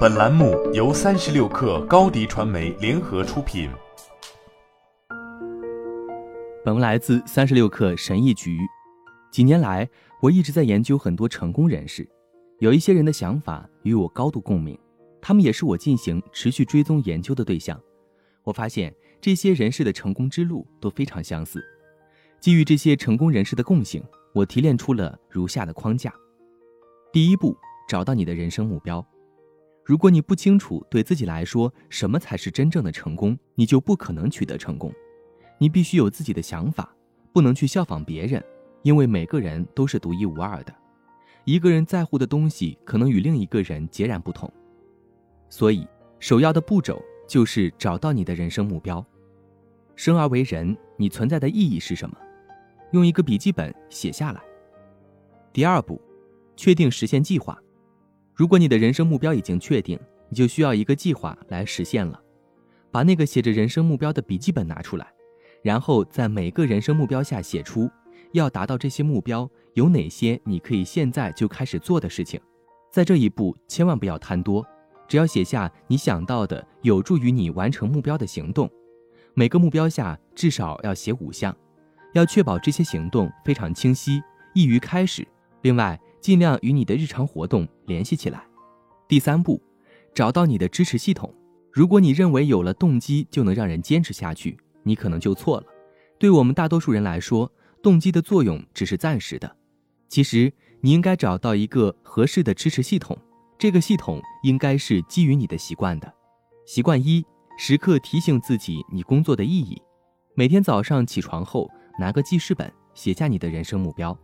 本栏目由三十六氪高低传媒联合出品。本文来自三十六氪神译局。几年来，我一直在研究很多成功人士，有一些人的想法与我高度共鸣，他们也是我进行持续追踪研究的对象。我发现这些人士的成功之路都非常相似。基于这些成功人士的共性，我提炼出了如下的框架：第一步，找到你的人生目标。如果你不清楚对自己来说什么才是真正的成功，你就不可能取得成功。你必须有自己的想法，不能去效仿别人，因为每个人都是独一无二的。一个人在乎的东西可能与另一个人截然不同。所以，首要的步骤就是找到你的人生目标。生而为人，你存在的意义是什么？用一个笔记本写下来。第二步，确定实现计划。如果你的人生目标已经确定，你就需要一个计划来实现了。把那个写着人生目标的笔记本拿出来，然后在每个人生目标下写出要达到这些目标有哪些你可以现在就开始做的事情。在这一步千万不要贪多，只要写下你想到的有助于你完成目标的行动。每个目标下至少要写五项。要确保这些行动非常清晰，易于开始。另外，尽量与你的日常活动联系起来。第三步，找到你的支持系统。如果你认为有了动机就能让人坚持下去，你可能就错了。对我们大多数人来说，动机的作用只是暂时的。其实，你应该找到一个合适的支持系统。这个系统应该是基于你的习惯的。习惯一：时刻提醒自己你工作的意义。每天早上起床后。拿个记事本，写下你的人生目标。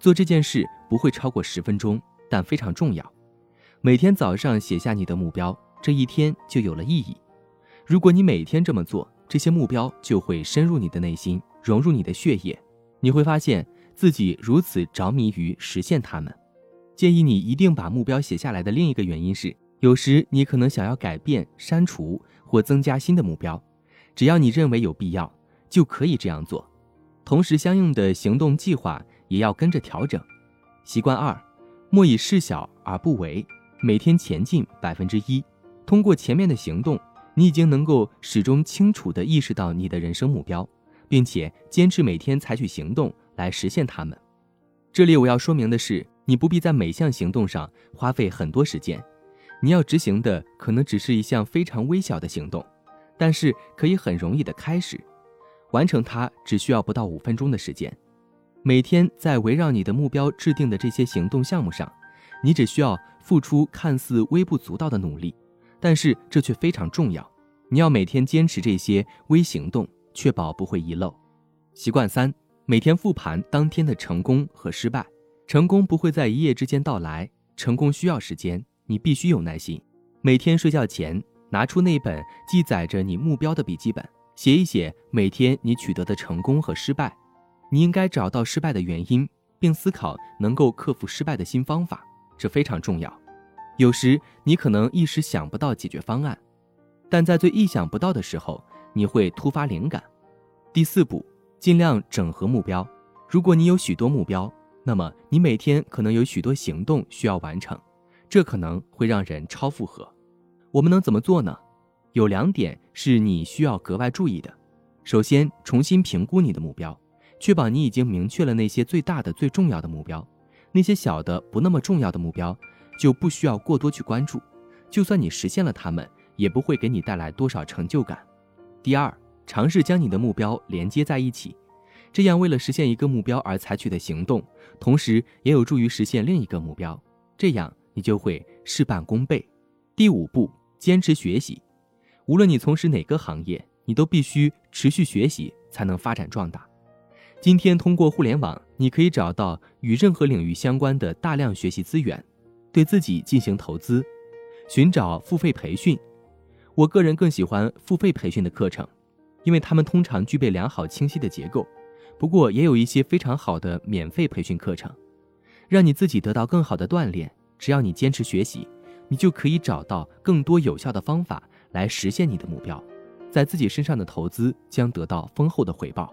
做这件事不会超过十分钟，但非常重要。每天早上写下你的目标，这一天就有了意义。如果你每天这么做，这些目标就会深入你的内心，融入你的血液。你会发现自己如此着迷于实现它们。建议你一定把目标写下来的另一个原因是，有时你可能想要改变、删除或增加新的目标。只要你认为有必要，就可以这样做。同时，相应的行动计划也要跟着调整。习惯二，莫以事小而不为。每天前进百分之一。通过前面的行动，你已经能够始终清楚地意识到你的人生目标，并且坚持每天采取行动来实现它们。这里我要说明的是，你不必在每项行动上花费很多时间。你要执行的可能只是一项非常微小的行动，但是可以很容易的开始。完成它只需要不到五分钟的时间。每天在围绕你的目标制定的这些行动项目上，你只需要付出看似微不足道的努力，但是这却非常重要。你要每天坚持这些微行动，确保不会遗漏。习惯三：每天复盘当天的成功和失败。成功不会在一夜之间到来，成功需要时间，你必须有耐心。每天睡觉前，拿出那本记载着你目标的笔记本。写一写每天你取得的成功和失败，你应该找到失败的原因，并思考能够克服失败的新方法，这非常重要。有时你可能一时想不到解决方案，但在最意想不到的时候，你会突发灵感。第四步，尽量整合目标。如果你有许多目标，那么你每天可能有许多行动需要完成，这可能会让人超负荷。我们能怎么做呢？有两点是你需要格外注意的。首先，重新评估你的目标，确保你已经明确了那些最大的、最重要的目标。那些小的、不那么重要的目标，就不需要过多去关注。就算你实现了它们，也不会给你带来多少成就感。第二，尝试将你的目标连接在一起，这样为了实现一个目标而采取的行动，同时也有助于实现另一个目标。这样你就会事半功倍。第五步，坚持学习。无论你从事哪个行业，你都必须持续学习才能发展壮大。今天通过互联网，你可以找到与任何领域相关的大量学习资源，对自己进行投资，寻找付费培训。我个人更喜欢付费培训的课程，因为他们通常具备良好清晰的结构。不过也有一些非常好的免费培训课程，让你自己得到更好的锻炼。只要你坚持学习，你就可以找到更多有效的方法。来实现你的目标，在自己身上的投资将得到丰厚的回报。